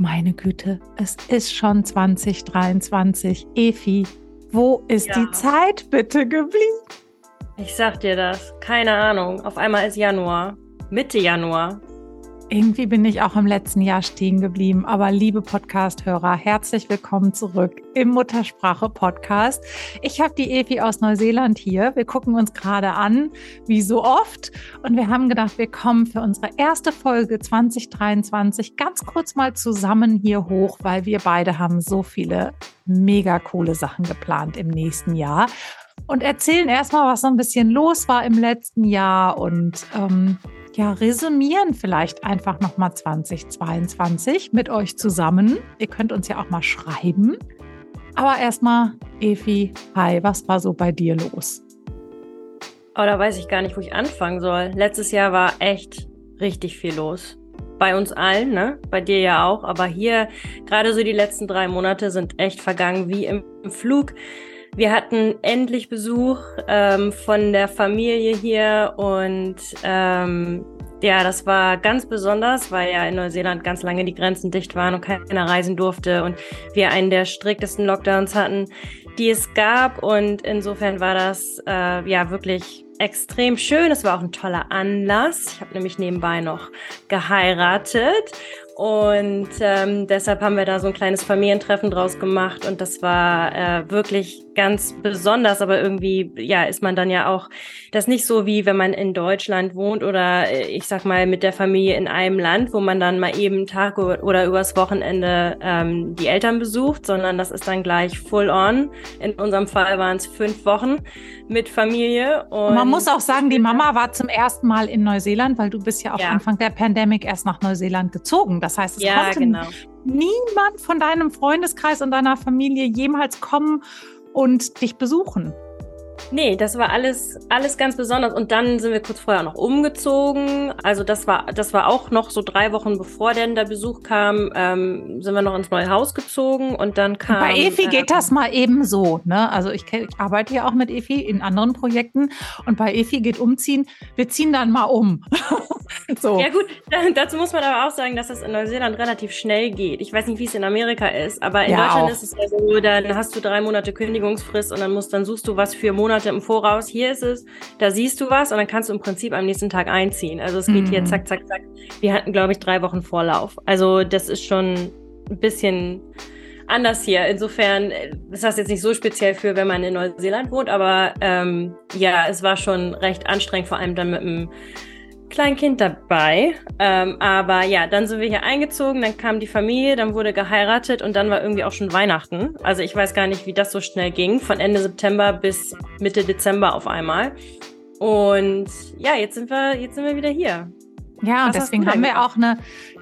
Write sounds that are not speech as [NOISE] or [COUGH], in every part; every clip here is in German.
Meine Güte, es ist schon 2023. Efi, wo ist ja. die Zeit bitte geblieben? Ich sag dir das. Keine Ahnung. Auf einmal ist Januar. Mitte Januar. Irgendwie bin ich auch im letzten Jahr stehen geblieben. Aber liebe Podcast-Hörer, herzlich willkommen zurück im Muttersprache-Podcast. Ich habe die Evi aus Neuseeland hier. Wir gucken uns gerade an, wie so oft. Und wir haben gedacht, wir kommen für unsere erste Folge 2023 ganz kurz mal zusammen hier hoch, weil wir beide haben so viele mega coole Sachen geplant im nächsten Jahr und erzählen erstmal, was so ein bisschen los war im letzten Jahr und ähm, ja, resümieren vielleicht einfach nochmal 2022 mit euch zusammen. Ihr könnt uns ja auch mal schreiben. Aber erstmal, Efi, hi, was war so bei dir los? Oh, da weiß ich gar nicht, wo ich anfangen soll. Letztes Jahr war echt richtig viel los. Bei uns allen, ne? Bei dir ja auch. Aber hier, gerade so die letzten drei Monate sind echt vergangen wie im Flug. Wir hatten endlich Besuch ähm, von der Familie hier und ähm, ja, das war ganz besonders, weil ja in Neuseeland ganz lange die Grenzen dicht waren und keiner reisen durfte und wir einen der striktesten Lockdowns hatten, die es gab. Und insofern war das äh, ja wirklich extrem schön. Es war auch ein toller Anlass. Ich habe nämlich nebenbei noch geheiratet und ähm, deshalb haben wir da so ein kleines Familientreffen draus gemacht und das war äh, wirklich ganz besonders, aber irgendwie, ja, ist man dann ja auch das nicht so wie wenn man in Deutschland wohnt oder äh, ich sag mal mit der Familie in einem Land, wo man dann mal eben einen Tag oder übers Wochenende ähm, die Eltern besucht, sondern das ist dann gleich full on. In unserem Fall waren es fünf Wochen mit Familie. Und man muss auch sagen, die Mama war zum ersten Mal in Neuseeland, weil du bist ja auch ja. Anfang der Pandemie erst nach Neuseeland gezogen. Das heißt, es ja, konnte genau. niemand von deinem Freundeskreis und deiner Familie jemals kommen und dich besuchen. Nee, das war alles, alles ganz besonders. Und dann sind wir kurz vorher noch umgezogen. Also das war, das war auch noch so drei Wochen bevor denn der Besuch kam, ähm, sind wir noch ins neue Haus gezogen und dann kam. Bei Efi äh, geht das mal eben so, ne? Also ich, ich arbeite ja auch mit Efi in anderen Projekten und bei Efi geht umziehen. Wir ziehen dann mal um. [LAUGHS] so. Ja gut, [LAUGHS] dazu muss man aber auch sagen, dass das in Neuseeland relativ schnell geht. Ich weiß nicht, wie es in Amerika ist, aber in ja, Deutschland auch. ist es ja so, dann hast du drei Monate Kündigungsfrist und dann musst, dann suchst du was für Monate im Voraus, hier ist es, da siehst du was und dann kannst du im Prinzip am nächsten Tag einziehen. Also es geht mhm. hier zack, zack, zack. Wir hatten, glaube ich, drei Wochen Vorlauf. Also das ist schon ein bisschen anders hier. Insofern ist das jetzt nicht so speziell für, wenn man in Neuseeland wohnt, aber ähm, ja, es war schon recht anstrengend, vor allem dann mit dem Kleinkind dabei. Ähm, aber ja, dann sind wir hier eingezogen, dann kam die Familie, dann wurde geheiratet und dann war irgendwie auch schon Weihnachten. Also ich weiß gar nicht, wie das so schnell ging, von Ende September bis Mitte Dezember auf einmal. Und ja, jetzt sind wir, jetzt sind wir wieder hier. Ja, und deswegen haben wir auch eine,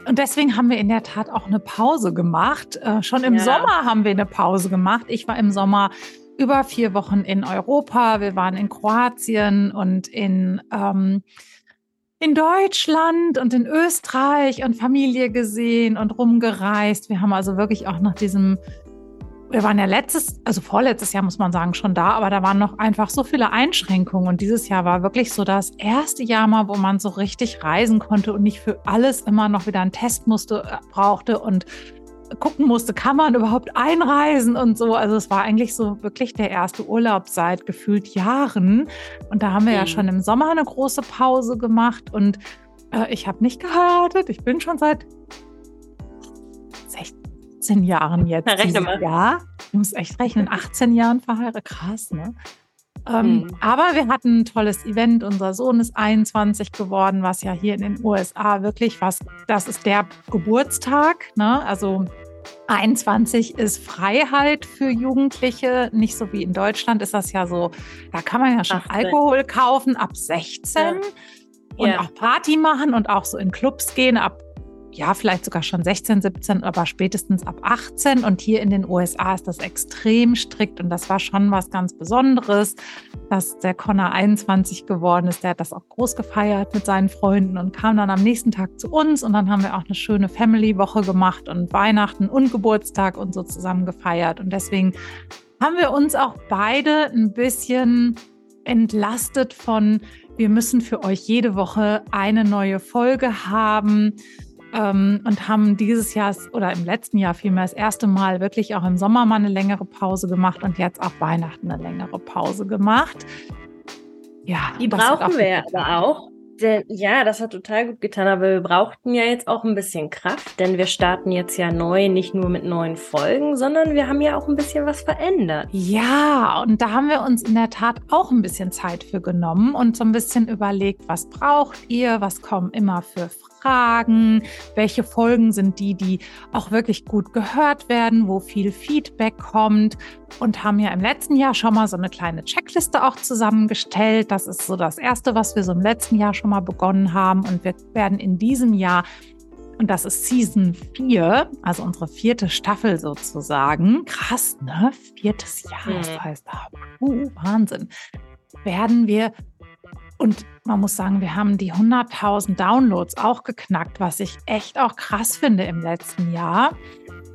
und deswegen haben wir in der Tat auch eine Pause gemacht. Äh, schon im ja. Sommer haben wir eine Pause gemacht. Ich war im Sommer über vier Wochen in Europa. Wir waren in Kroatien und in ähm, in Deutschland und in Österreich und Familie gesehen und rumgereist. Wir haben also wirklich auch nach diesem, wir waren ja letztes, also vorletztes Jahr muss man sagen, schon da, aber da waren noch einfach so viele Einschränkungen. Und dieses Jahr war wirklich so das erste Jahr mal, wo man so richtig reisen konnte und nicht für alles immer noch wieder einen Test musste, äh, brauchte und gucken musste, kann man überhaupt einreisen und so. Also es war eigentlich so wirklich der erste Urlaub seit gefühlt Jahren. Und da haben wir mhm. ja schon im Sommer eine große Pause gemacht und äh, ich habe nicht geheiratet. Ich bin schon seit 16 Jahren [LAUGHS] jetzt. Rechne mal. Ja, ich muss echt rechnen, [LAUGHS] 18 Jahren verheiratet. Krass, ne? Ähm, mhm. Aber wir hatten ein tolles Event. Unser Sohn ist 21 geworden, was ja hier in den USA wirklich was, das ist der Geburtstag. Ne? Also 21 ist Freiheit für Jugendliche, nicht so wie in Deutschland ist das ja so, da kann man ja schon 18. Alkohol kaufen ab 16 ja. und ja. auch Party machen und auch so in Clubs gehen ab ja, vielleicht sogar schon 16, 17, aber spätestens ab 18. Und hier in den USA ist das extrem strikt und das war schon was ganz Besonderes, dass der Connor 21 geworden ist. Der hat das auch groß gefeiert mit seinen Freunden und kam dann am nächsten Tag zu uns und dann haben wir auch eine schöne Family-Woche gemacht und Weihnachten und Geburtstag und so zusammen gefeiert. Und deswegen haben wir uns auch beide ein bisschen entlastet von, wir müssen für euch jede Woche eine neue Folge haben ähm, und haben dieses Jahr oder im letzten Jahr vielmehr das erste Mal wirklich auch im Sommer mal eine längere Pause gemacht und jetzt auch Weihnachten eine längere Pause gemacht. Ja, die brauchen wir aber auch. Denn, ja, das hat total gut getan, aber wir brauchten ja jetzt auch ein bisschen Kraft, denn wir starten jetzt ja neu, nicht nur mit neuen Folgen, sondern wir haben ja auch ein bisschen was verändert. Ja, und da haben wir uns in der Tat auch ein bisschen Zeit für genommen und so ein bisschen überlegt, was braucht ihr, was kommen immer für Fragen, welche Folgen sind die, die auch wirklich gut gehört werden, wo viel Feedback kommt und haben ja im letzten Jahr schon mal so eine kleine Checkliste auch zusammengestellt. Das ist so das Erste, was wir so im letzten Jahr schon mal begonnen haben und wir werden in diesem Jahr und das ist Season 4, also unsere vierte Staffel sozusagen. Krass, ne? Viertes Jahr, das mhm. heißt, uh, Wahnsinn. Werden wir und man muss sagen, wir haben die 100.000 Downloads auch geknackt, was ich echt auch krass finde im letzten Jahr.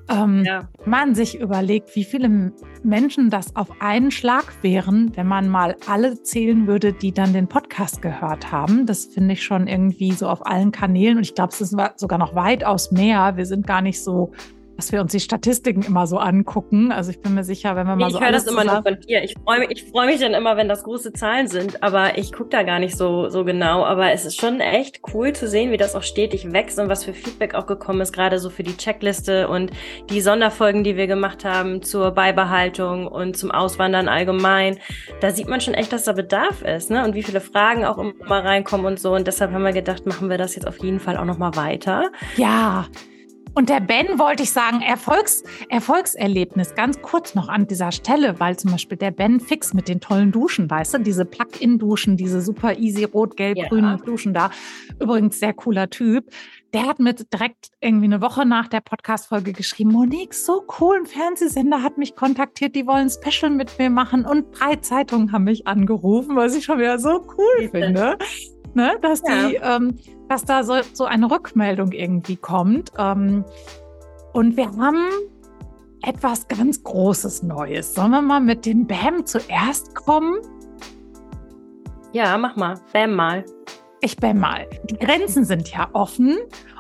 Ähm, ja. Man sich überlegt, wie viele Menschen das auf einen Schlag wären, wenn man mal alle zählen würde, die dann den Podcast gehört haben. Das finde ich schon irgendwie so auf allen Kanälen. Und ich glaube, es ist sogar noch weitaus mehr. Wir sind gar nicht so dass wir uns die Statistiken immer so angucken. Also ich bin mir sicher, wenn wir mal ich so. Ich höre das immer nur von dir. Ich freue mich, freu mich dann immer, wenn das große Zahlen sind, aber ich gucke da gar nicht so, so genau. Aber es ist schon echt cool zu sehen, wie das auch stetig wächst und was für Feedback auch gekommen ist, gerade so für die Checkliste und die Sonderfolgen, die wir gemacht haben zur Beibehaltung und zum Auswandern allgemein. Da sieht man schon echt, dass da Bedarf ist, ne? Und wie viele Fragen auch immer reinkommen und so. Und deshalb haben wir gedacht, machen wir das jetzt auf jeden Fall auch nochmal weiter. Ja, und der Ben wollte ich sagen, Erfolgs, Erfolgserlebnis, ganz kurz noch an dieser Stelle, weil zum Beispiel der Ben Fix mit den tollen Duschen, weißt du, diese Plug-in-Duschen, diese super easy rot-gelb-grünen ja. Duschen da, übrigens sehr cooler Typ. Der hat mir direkt irgendwie eine Woche nach der Podcast-Folge geschrieben, Monique, so cool, ein Fernsehsender hat mich kontaktiert, die wollen ein Special mit mir machen und drei Zeitungen haben mich angerufen, was ich schon wieder so cool finde ne? dass, ja. die, ähm, dass da so, so eine Rückmeldung irgendwie kommt. Ähm, und wir haben etwas ganz Großes Neues. Sollen wir mal mit dem BAM zuerst kommen? Ja, mach mal. BAM mal. Ich BAM mal. Die Grenzen sind ja offen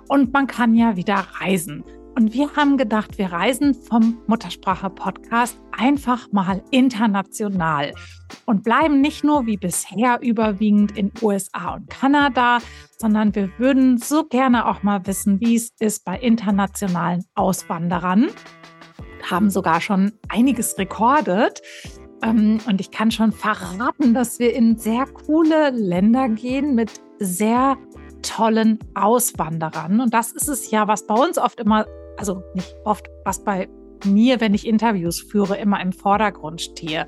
und man kann ja wieder reisen. Und wir haben gedacht, wir reisen vom Muttersprache-Podcast einfach mal international und bleiben nicht nur wie bisher überwiegend in USA und Kanada, sondern wir würden so gerne auch mal wissen, wie es ist bei internationalen Auswanderern. Haben sogar schon einiges rekordet. Ähm, und ich kann schon verraten, dass wir in sehr coole Länder gehen mit sehr tollen Auswanderern. Und das ist es ja, was bei uns oft immer also nicht oft, was bei mir, wenn ich Interviews führe, immer im Vordergrund stehe.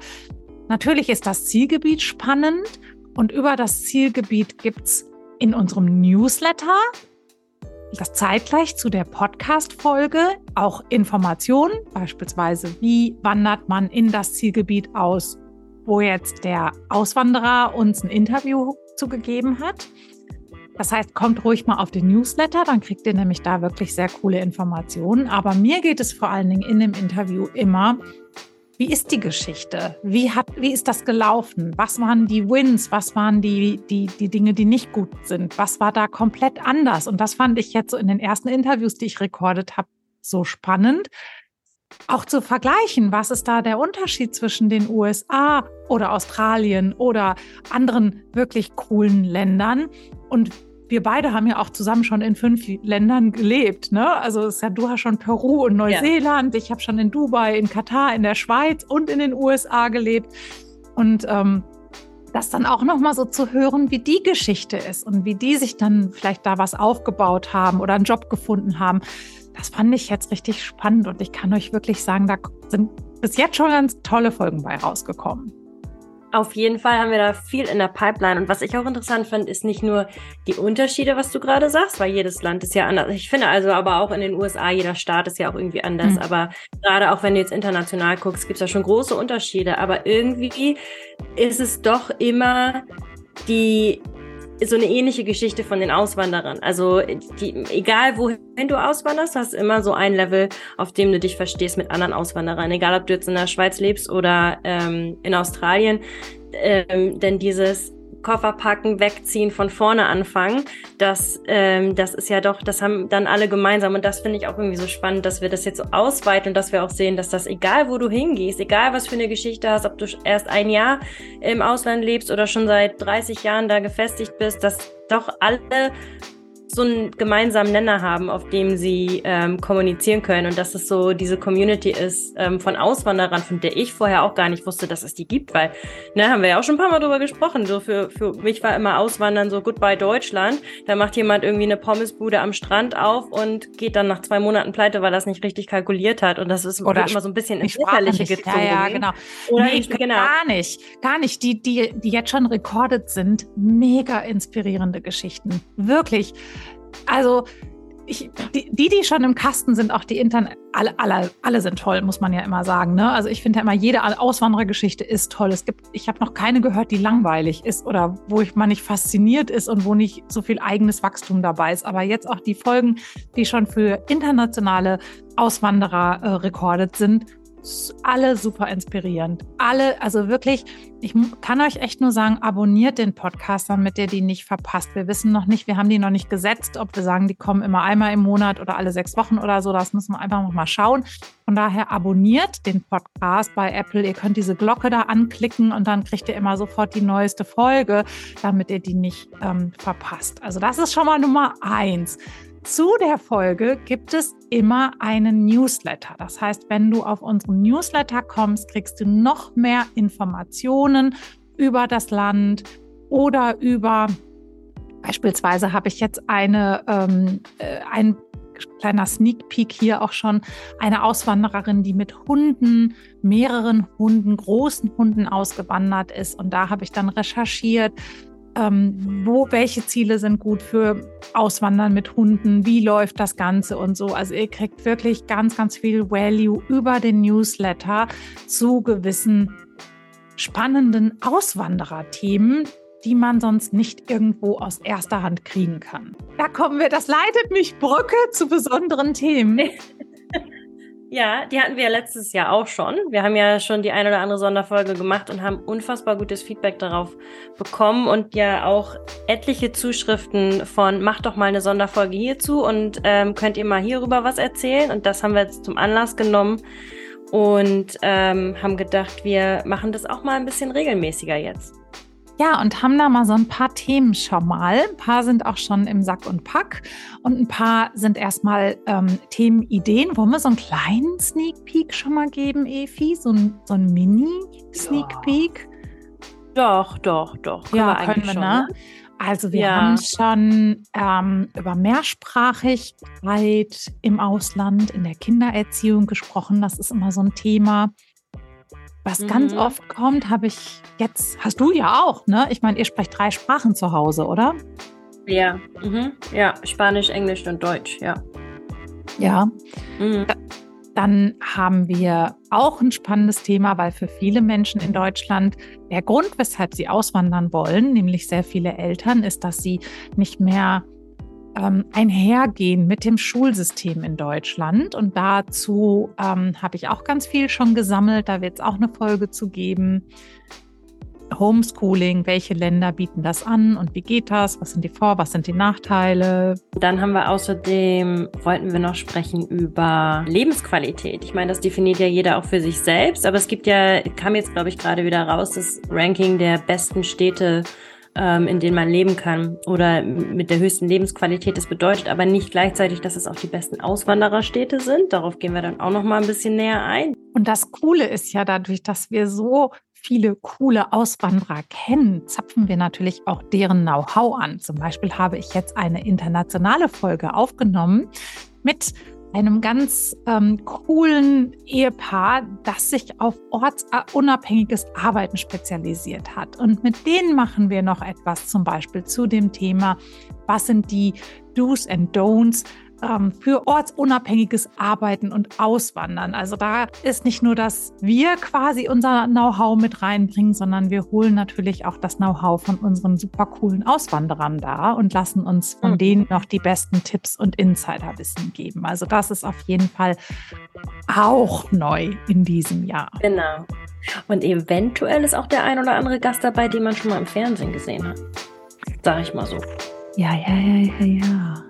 Natürlich ist das Zielgebiet spannend und über das Zielgebiet gibt es in unserem Newsletter, das zeitgleich zu der Podcast-Folge, auch Informationen, beispielsweise wie wandert man in das Zielgebiet aus, wo jetzt der Auswanderer uns ein Interview zugegeben hat. Das heißt, kommt ruhig mal auf den Newsletter, dann kriegt ihr nämlich da wirklich sehr coole Informationen. Aber mir geht es vor allen Dingen in dem Interview immer, wie ist die Geschichte? Wie, hat, wie ist das gelaufen? Was waren die Wins? Was waren die, die, die Dinge, die nicht gut sind? Was war da komplett anders? Und das fand ich jetzt so in den ersten Interviews, die ich rekordet habe, so spannend. Auch zu vergleichen, was ist da der Unterschied zwischen den USA oder Australien oder anderen wirklich coolen Ländern und wir beide haben ja auch zusammen schon in fünf Ländern gelebt. Ne? Also ist ja, du hast schon Peru und Neuseeland, ja. ich habe schon in Dubai, in Katar, in der Schweiz und in den USA gelebt. Und ähm, das dann auch nochmal so zu hören, wie die Geschichte ist und wie die sich dann vielleicht da was aufgebaut haben oder einen Job gefunden haben. Das fand ich jetzt richtig spannend und ich kann euch wirklich sagen, da sind bis jetzt schon ganz tolle Folgen bei rausgekommen. Auf jeden Fall haben wir da viel in der Pipeline. Und was ich auch interessant fand, ist nicht nur die Unterschiede, was du gerade sagst, weil jedes Land ist ja anders. Ich finde also aber auch in den USA, jeder Staat ist ja auch irgendwie anders. Mhm. Aber gerade auch wenn du jetzt international guckst, gibt es ja schon große Unterschiede. Aber irgendwie ist es doch immer die so eine ähnliche Geschichte von den Auswanderern. Also die, egal wohin du auswanderst, hast immer so ein Level, auf dem du dich verstehst mit anderen Auswanderern. Egal, ob du jetzt in der Schweiz lebst oder ähm, in Australien. Ähm, denn dieses Koffer packen, wegziehen, von vorne anfangen. Das, ähm, das ist ja doch, das haben dann alle gemeinsam. Und das finde ich auch irgendwie so spannend, dass wir das jetzt so ausweiten und dass wir auch sehen, dass das, egal wo du hingehst, egal was für eine Geschichte hast, ob du erst ein Jahr im Ausland lebst oder schon seit 30 Jahren da gefestigt bist, dass doch alle so einen gemeinsamen Nenner haben, auf dem sie ähm, kommunizieren können und dass es so diese Community ist ähm, von Auswanderern, von der ich vorher auch gar nicht wusste, dass es die gibt, weil, ne, haben wir ja auch schon ein paar Mal drüber gesprochen, so für, für mich war immer Auswandern so Goodbye Deutschland, da macht jemand irgendwie eine Pommesbude am Strand auf und geht dann nach zwei Monaten pleite, weil das nicht richtig kalkuliert hat und das ist Oder immer so ein bisschen ins Lächerliche gezogen. Ja, ja, genau. Oder nee, ich, genau. gar nicht, gar nicht. Die, die, die jetzt schon recorded sind, mega inspirierende Geschichten. Wirklich also ich, die, die schon im Kasten sind, auch die Internet, alle, alle, alle sind toll, muss man ja immer sagen. Ne? Also ich finde ja immer, jede Auswanderergeschichte ist toll. Es gibt, ich habe noch keine gehört, die langweilig ist oder wo ich mal nicht fasziniert ist und wo nicht so viel eigenes Wachstum dabei ist. Aber jetzt auch die Folgen, die schon für internationale Auswanderer äh, rekordet sind, alle super inspirierend. Alle, also wirklich, ich kann euch echt nur sagen, abonniert den Podcast, damit ihr die nicht verpasst. Wir wissen noch nicht, wir haben die noch nicht gesetzt, ob wir sagen, die kommen immer einmal im Monat oder alle sechs Wochen oder so. Das müssen wir einfach noch mal schauen. Von daher abonniert den Podcast bei Apple. Ihr könnt diese Glocke da anklicken und dann kriegt ihr immer sofort die neueste Folge, damit ihr die nicht ähm, verpasst. Also das ist schon mal Nummer eins. Zu der Folge gibt es immer einen Newsletter. Das heißt, wenn du auf unseren Newsletter kommst, kriegst du noch mehr Informationen über das Land oder über beispielsweise habe ich jetzt eine ähm, äh, ein kleiner Sneak Peek hier auch schon eine Auswandererin, die mit Hunden, mehreren Hunden, großen Hunden ausgewandert ist. Und da habe ich dann recherchiert, ähm, wo, welche Ziele sind gut für Auswandern mit Hunden, wie läuft das Ganze und so. Also ihr kriegt wirklich ganz, ganz viel Value über den Newsletter zu gewissen spannenden Auswandererthemen, die man sonst nicht irgendwo aus erster Hand kriegen kann. Da kommen wir, das leitet mich Brücke zu besonderen Themen. [LAUGHS] Ja, die hatten wir ja letztes Jahr auch schon. Wir haben ja schon die eine oder andere Sonderfolge gemacht und haben unfassbar gutes Feedback darauf bekommen und ja auch etliche Zuschriften von mach doch mal eine Sonderfolge hierzu und ähm, könnt ihr mal hierüber was erzählen. Und das haben wir jetzt zum Anlass genommen und ähm, haben gedacht, wir machen das auch mal ein bisschen regelmäßiger jetzt. Ja, und haben da mal so ein paar Themen schon mal. Ein paar sind auch schon im Sack und Pack und ein paar sind erstmal ähm, Themenideen. Wollen wir so einen kleinen Sneak Peek schon mal geben, Efi? So ein, so ein Mini-Sneak Peek? Ja. Doch, doch, doch. Können ja, wir können wir, schon, ne? ne? Also wir ja. haben schon ähm, über Mehrsprachigkeit im Ausland, in der Kindererziehung gesprochen. Das ist immer so ein Thema. Was mhm. ganz oft kommt, habe ich jetzt, hast du ja auch, ne? Ich meine, ihr sprecht drei Sprachen zu Hause, oder? Ja, mhm. ja, Spanisch, Englisch und Deutsch, ja. Ja. Mhm. Dann haben wir auch ein spannendes Thema, weil für viele Menschen in Deutschland der Grund, weshalb sie auswandern wollen, nämlich sehr viele Eltern, ist, dass sie nicht mehr ähm, einhergehen mit dem Schulsystem in Deutschland. Und dazu ähm, habe ich auch ganz viel schon gesammelt. Da wird es auch eine Folge zu geben. Homeschooling, welche Länder bieten das an und wie geht das? Was sind die Vor-, was sind die Nachteile? Dann haben wir außerdem, wollten wir noch sprechen über Lebensqualität. Ich meine, das definiert ja jeder auch für sich selbst, aber es gibt ja, kam jetzt glaube ich gerade wieder raus, das Ranking der besten Städte in denen man leben kann oder mit der höchsten Lebensqualität. Das bedeutet aber nicht gleichzeitig, dass es auch die besten Auswandererstädte sind. Darauf gehen wir dann auch noch mal ein bisschen näher ein. Und das Coole ist ja dadurch, dass wir so viele coole Auswanderer kennen, zapfen wir natürlich auch deren Know-how an. Zum Beispiel habe ich jetzt eine internationale Folge aufgenommen mit einem ganz ähm, coolen Ehepaar, das sich auf ortsunabhängiges Arbeiten spezialisiert hat. Und mit denen machen wir noch etwas zum Beispiel zu dem Thema, was sind die Do's and Don'ts ähm, für ortsunabhängiges Arbeiten und Auswandern. Also da ist nicht nur, dass wir quasi unser Know-how mit reinbringen, sondern wir holen natürlich auch das Know-how von unseren super coolen Auswanderern da und lassen uns von mhm. denen noch die besten Tipps und Insiderwissen geben. Also das ist auf jeden Fall auch neu in diesem Jahr. Genau. Und eventuell ist auch der ein oder andere Gast dabei, den man schon mal im Fernsehen gesehen hat. Sag ich mal so. Ja, ja, ja, ja, ja.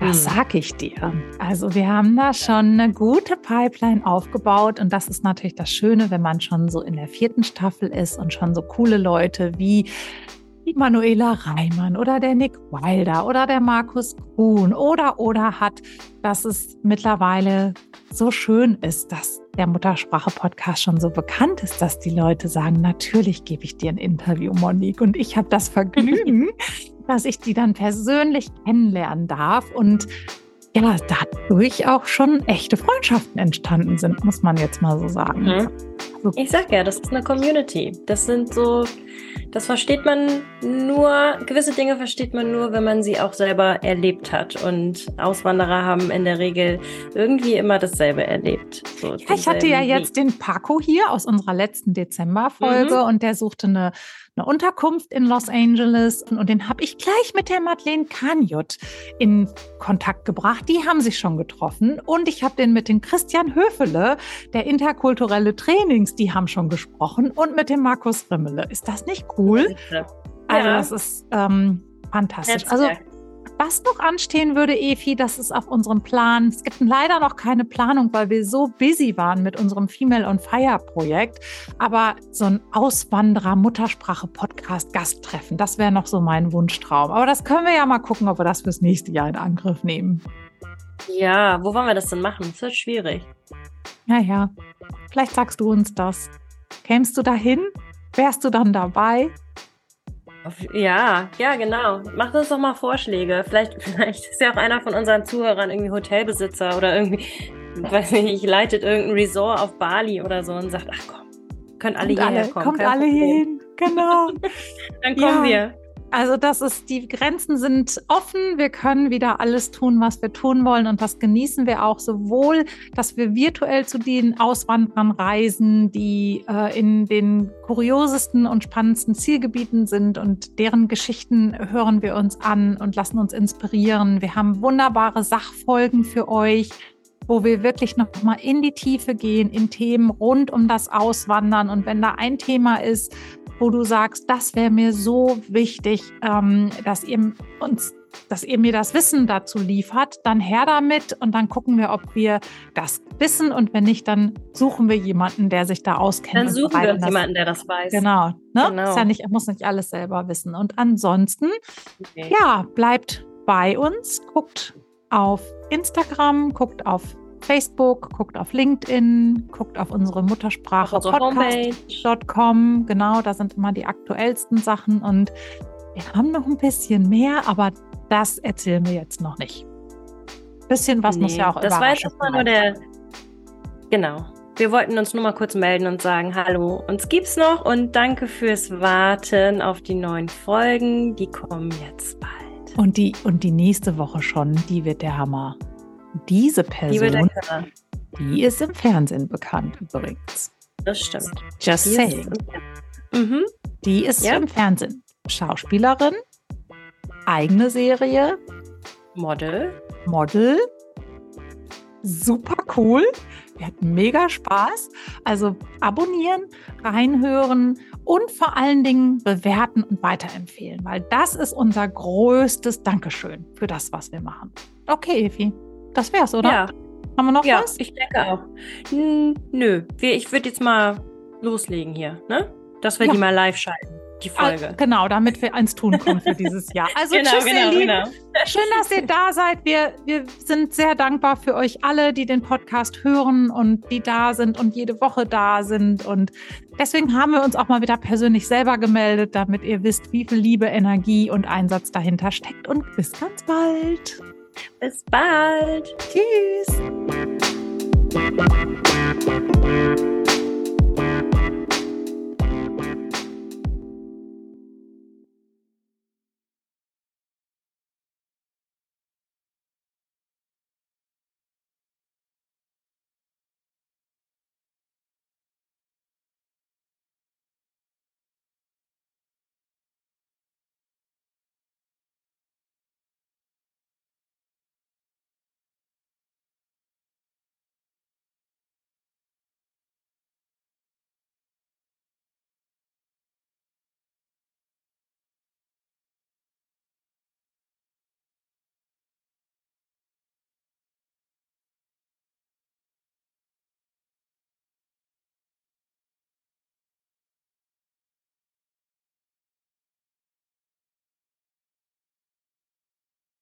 Was hm. sag ich dir? Also wir haben da schon eine gute Pipeline aufgebaut und das ist natürlich das Schöne, wenn man schon so in der vierten Staffel ist und schon so coole Leute wie die Manuela Reimann oder der Nick Wilder oder der Markus Kuhn oder oder hat, dass es mittlerweile so schön ist, dass der Muttersprache-Podcast schon so bekannt ist, dass die Leute sagen, natürlich gebe ich dir ein Interview, Monique. Und ich habe das Vergnügen, [LAUGHS] dass ich die dann persönlich kennenlernen darf und ja, dadurch auch schon echte Freundschaften entstanden sind, muss man jetzt mal so sagen. Mhm. Ich sag ja, das ist eine Community. Das sind so, das versteht man nur, gewisse Dinge versteht man nur, wenn man sie auch selber erlebt hat. Und Auswanderer haben in der Regel irgendwie immer dasselbe erlebt. So ja, ich hatte ja jetzt den Paco hier aus unserer letzten Dezemberfolge mhm. und der suchte eine eine Unterkunft in Los Angeles und den habe ich gleich mit der Madeleine Kanyut in Kontakt gebracht. Die haben sich schon getroffen und ich habe den mit dem Christian Höfele, der interkulturelle Trainings, die haben schon gesprochen und mit dem Markus Rimmele. Ist das nicht cool? Ja. Also das ist ähm, fantastisch. Also was noch anstehen würde, Efi, das ist auf unserem Plan. Es gibt leider noch keine Planung, weil wir so busy waren mit unserem Female on Fire Projekt. Aber so ein Auswanderer-Muttersprache-Podcast-Gasttreffen, das wäre noch so mein Wunschtraum. Aber das können wir ja mal gucken, ob wir das fürs nächste Jahr in Angriff nehmen. Ja, wo wollen wir das denn machen? Das wird schwierig. Ja, ja. Vielleicht sagst du uns das. Kämst du dahin? Wärst du dann dabei? Ja, ja, genau. Macht uns doch mal Vorschläge. Vielleicht, [LAUGHS] vielleicht ist ja auch einer von unseren Zuhörern irgendwie Hotelbesitzer oder irgendwie, weiß nicht, leitet irgendein Resort auf Bali oder so und sagt, ach komm, können alle hierher kommen. Kommt alle hin, genau. [LAUGHS] Dann kommen ja. wir. Also das ist, die Grenzen sind offen. Wir können wieder alles tun, was wir tun wollen. Und das genießen wir auch sowohl, dass wir virtuell zu den Auswanderern reisen, die äh, in den kuriosesten und spannendsten Zielgebieten sind und deren Geschichten hören wir uns an und lassen uns inspirieren. Wir haben wunderbare Sachfolgen für euch wo wir wirklich noch mal in die Tiefe gehen, in Themen rund um das Auswandern. Und wenn da ein Thema ist, wo du sagst, das wäre mir so wichtig, ähm, dass ihr uns dass ihr mir das Wissen dazu liefert, dann her damit und dann gucken wir, ob wir das wissen und wenn nicht, dann suchen wir jemanden, der sich da auskennt. Dann suchen wir uns jemanden, der das weiß. Genau, ne? genau. Ist ja nicht, muss nicht alles selber wissen. Und ansonsten, okay. ja, bleibt bei uns, guckt auf Instagram, guckt auf Facebook, guckt auf LinkedIn, guckt auf unsere Muttersprache auf podcast.com. Genau, da sind immer die aktuellsten Sachen und wir haben noch ein bisschen mehr, aber das erzählen wir jetzt noch nicht. Ein bisschen was nee, muss ja auch Das war jetzt mal nur der. Genau. Wir wollten uns nur mal kurz melden und sagen, hallo, uns gibt's noch und danke fürs Warten auf die neuen Folgen. Die kommen jetzt bald. Und die, und die nächste Woche schon, die wird der Hammer. Diese Person, die ist im Fernsehen bekannt übrigens. Das stimmt. Just die saying. Ist mhm. Die ist ja. im Fernsehen. Schauspielerin, eigene Serie. Model. Model. Super cool. Wir hatten mega Spaß. Also abonnieren, reinhören und vor allen Dingen bewerten und weiterempfehlen, weil das ist unser größtes Dankeschön für das, was wir machen. Okay, Evi. Das wär's, oder? Ja. Haben wir noch ja, was? Ich denke auch. nö, ich würde jetzt mal loslegen hier, ne? Dass wir ja. die mal live schalten, die Folge. Ah, genau, damit wir eins tun können für dieses [LAUGHS] Jahr. Also genau, tschüss, genau, ihr Lieben. Genau. Schön, dass ihr da seid. Wir, wir sind sehr dankbar für euch alle, die den Podcast hören und die da sind und jede Woche da sind. Und deswegen haben wir uns auch mal wieder persönlich selber gemeldet, damit ihr wisst, wie viel Liebe, Energie und Einsatz dahinter steckt. Und bis ganz bald. Bis bald. Tschüss.